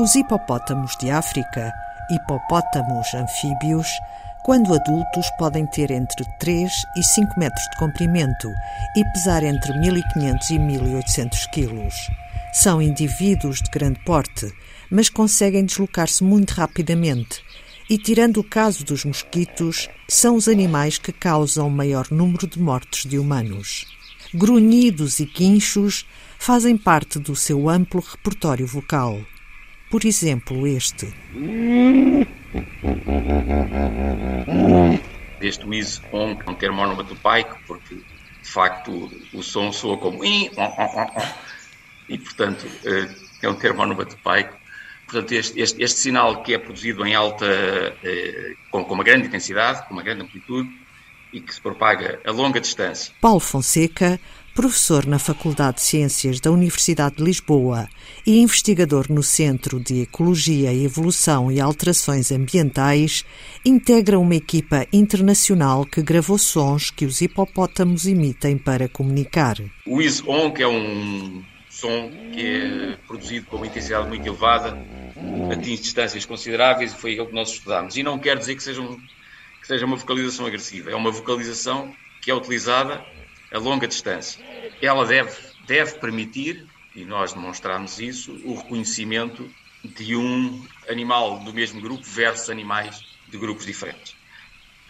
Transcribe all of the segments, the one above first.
Os hipopótamos de África, hipopótamos anfíbios, quando adultos podem ter entre 3 e 5 metros de comprimento e pesar entre 1500 e 1800 quilos. São indivíduos de grande porte, mas conseguem deslocar-se muito rapidamente e, tirando o caso dos mosquitos, são os animais que causam o maior número de mortes de humanos. Grunhidos e guinchos fazem parte do seu amplo repertório vocal. Por exemplo, este. Este whiz on é um termo onomatopaico, porque de facto o som soa como e, portanto eh, é um termo onomatopaico. Portanto, este, este, este, sinal que é produzido em alta, eh, com, com uma grande intensidade, com uma grande amplitude e que se propaga a longa distância. Paulo Fonseca professor na Faculdade de Ciências da Universidade de Lisboa e investigador no Centro de Ecologia, Evolução e Alterações Ambientais, integra uma equipa internacional que gravou sons que os hipopótamos emitem para comunicar. O is-on, que é um som que é produzido com uma intensidade muito elevada, atinge distâncias consideráveis e foi aquilo que nós estudámos. E não quer dizer que seja, um, que seja uma vocalização agressiva, é uma vocalização que é utilizada a longa distância. Ela deve, deve permitir, e nós demonstramos isso, o reconhecimento de um animal do mesmo grupo versus animais de grupos diferentes.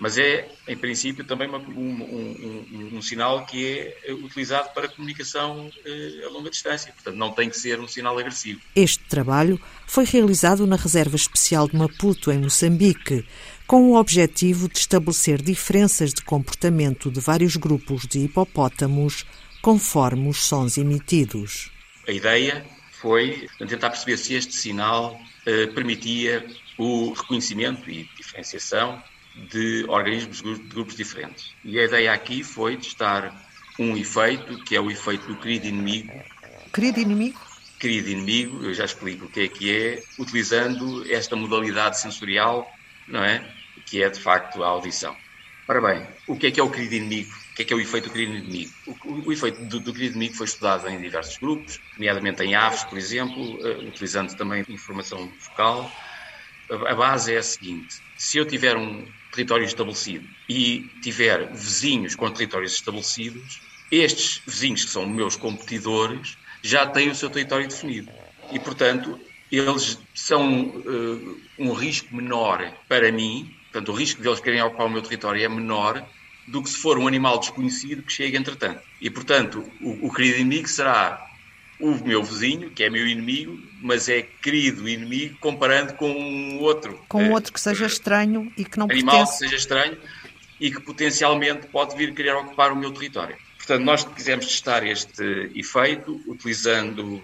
Mas é, em princípio, também uma, um, um, um, sinal que é utilizado para comunicação eh, a longa distância. Portanto, não tem que ser um sinal agressivo. Este trabalho foi realizado na Reserva Especial de Maputo, em Moçambique, com o objetivo de estabelecer diferenças de comportamento de vários grupos de hipopótamos conforme os sons emitidos. A ideia foi tentar perceber se este sinal eh, permitia o reconhecimento e diferenciação de organismos de grupos diferentes. E a ideia aqui foi testar um efeito, que é o efeito do querido inimigo. Querido inimigo? Querido inimigo, eu já explico o que é que é, utilizando esta modalidade sensorial, não é? Que é de facto a audição. Ora bem, o que é que é o querido inimigo? O que é que é o efeito do querido inimigo? O, o efeito do, do, querido inimigo foi estudado em diversos grupos, nomeadamente em aves, por exemplo, uh, utilizando também informação vocal. A, a base é a seguinte: se eu tiver um território estabelecido e tiver vizinhos com territórios estabelecidos, estes vizinhos que são meus competidores já têm o seu território definido. E, portanto, eles são uh, um risco menor para mim Portanto, o risco de eles querem ocupar o meu território é menor do que se for um animal desconhecido que chega entretanto. E, portanto, o, o querido inimigo será o meu vizinho, que é meu inimigo, mas é querido inimigo comparando com um outro. Com um outro que seja estranho e que não animal pertence... que seja estranho e que potencialmente pode vir querer ocupar o meu território. Portanto, nós quisemos testar este efeito utilizando uh,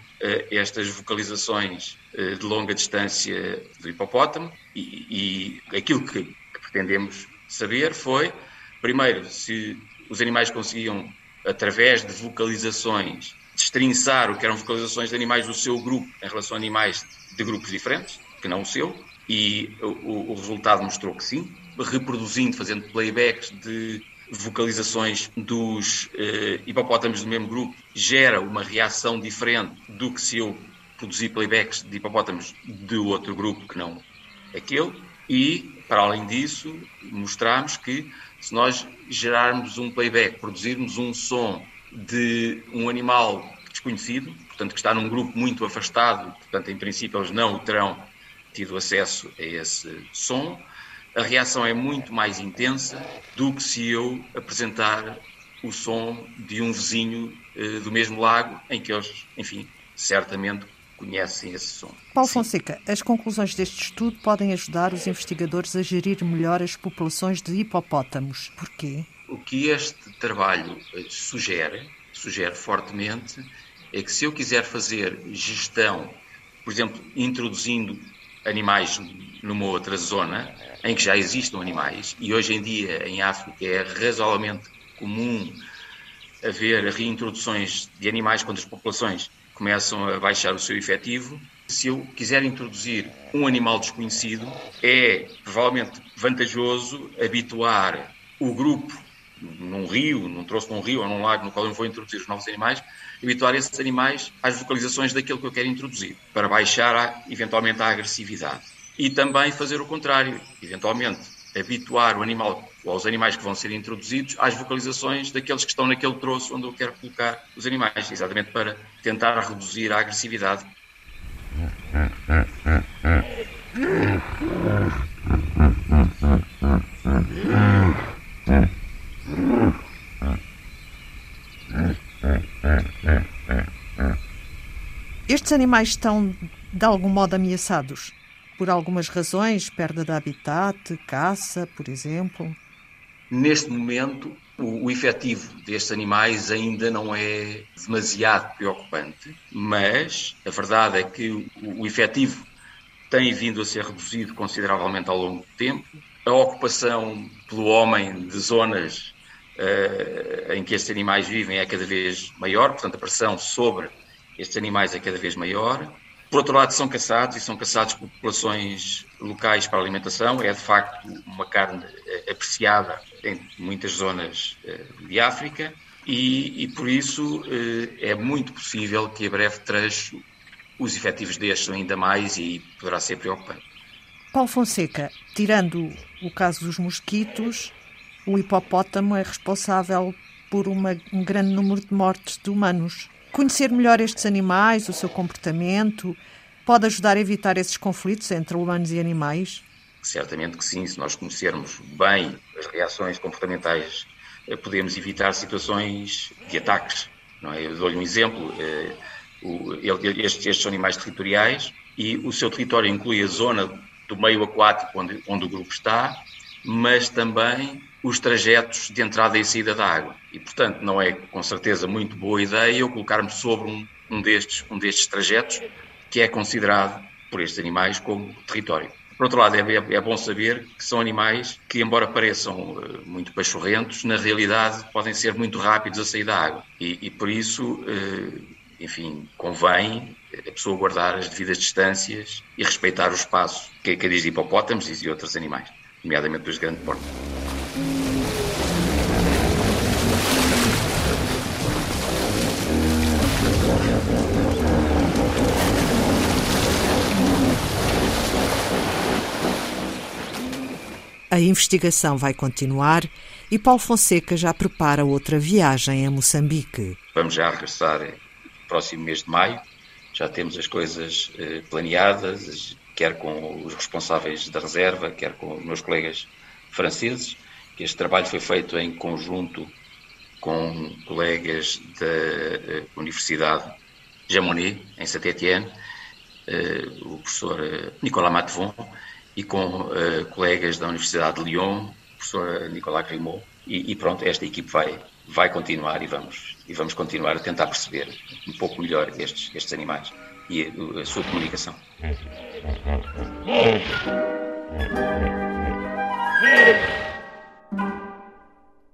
estas vocalizações uh, de longa distância do hipopótamo e, e aquilo que, que, pretendemos saber foi, primeiro, se os animais conseguiam, através de vocalizações, destrinçar o que eram vocalizações de animais do seu grupo em relação a animais de grupos diferentes, que não o seu, e o, o resultado mostrou que sim, reproduzindo, fazendo playbacks de vocalizações dos eh, hipopótamos do mesmo grupo gera uma reação diferente do que se eu produzir playbacks de hipopótamos de outro grupo que não aquele. E, para além disso, mostramos que se nós gerarmos um playback, produzirmos um som de um animal desconhecido, portanto que está num grupo muito afastado, portanto em princípio eles não terão tido acesso a esse som, a reação é muito mais intensa do que se eu apresentar o som de um vizinho uh, do mesmo lago, em que eles, enfim, certamente conhecem esse som. Paulo Sim. Fonseca, as conclusões deste estudo podem ajudar os investigadores a gerir melhor as populações de hipopótamos. Porquê? O que este trabalho eh, sugere, sugere fortemente, é que se eu quiser fazer gestão, por exemplo, introduzindo animais numa outra zona em que já existam animais, e hoje em dia em África é razoavelmente comum haver reintroduções de animais quando as populações começam a baixar o seu efetivo. Se eu quiser introduzir um animal desconhecido, é provavelmente vantajoso habituar o grupo num rio, num troço num rio ou num lago no qual eu vou introduzir os novos animais, habituar esses animais às vocalizações daquilo que eu quero introduzir, para baixar a, eventualmente a agressividade. E também fazer o contrário, eventualmente habituar o animal ou aos animais que vão ser introduzidos às vocalizações daqueles que estão naquele troço onde eu quero colocar os animais, exatamente para tentar reduzir a agressividade. Estes animais estão de algum modo ameaçados? Por algumas razões, perda de habitat, caça, por exemplo? Neste momento, o, o efetivo destes animais ainda não é demasiado preocupante, mas a verdade é que o, o efetivo tem vindo a ser reduzido consideravelmente ao longo do tempo. A ocupação pelo homem de zonas em que estes animais vivem é cada vez maior, portanto, a pressão sobre estes animais é cada vez maior. Por outro lado, são caçados e são caçados por populações locais para alimentação. É de facto uma carne eh, apreciada em muitas zonas eh, de África e, e por isso é muito possível que a breve trecho os efetivos destes ainda mais e poderá ser preocupante. Paulo Fonseca, tirando o caso dos mosquitos, o hipopótamo é responsável por uma, um grande número de mortes de humanos. Conhecer melhor estes animais, o seu comportamento, pode ajudar a evitar esses conflitos entre humanos e animais? Certamente que sim. Se nós conhecermos bem as reações comportamentais, eh, podemos evitar situações de ataques. Não é? Eu dou-lhe um exemplo. Eh, estes, são animais territoriais e o seu território inclui a zona do meio aquático onde, onde o grupo está, mas também os trajetos de entrada e saída da água. E, portanto, não é com certeza muito boa ideia eu colocar-me sobre um, um, destes, um destes trajetos que é considerado por estes animais como território. Por outro lado, é, é, é bom saber que são animais que, embora pareçam uh, muito pachorrentos, na realidade podem ser muito rápidos a sair da água. E, e por isso, uh, enfim, convém a pessoa guardar as devidas distâncias e respeitar o espaço que, que diz de hipopótamos e de outros animais, nomeadamente dos grandes porte. A investigação vai continuar e Paulo Fonseca já prepara outra viagem a Moçambique. Vamos já regressar no próximo mês de maio. Já temos as coisas eh, planeadas, quer com os responsáveis da reserva, quer com os meus colegas franceses. Este trabalho foi feito em conjunto com colegas da eh, Universidade Jamonet, em Saint-Étienne, eh, o professor Nicolas Matvon, e com colegas da Universidade de Lyon, professor Nicolas Grimaud, e, e, pronto, esta equipe vai, vai continuar e vamos, e vamos continuar a tentar perceber um pouco melhor estes, estes animais e a, sua comunicação.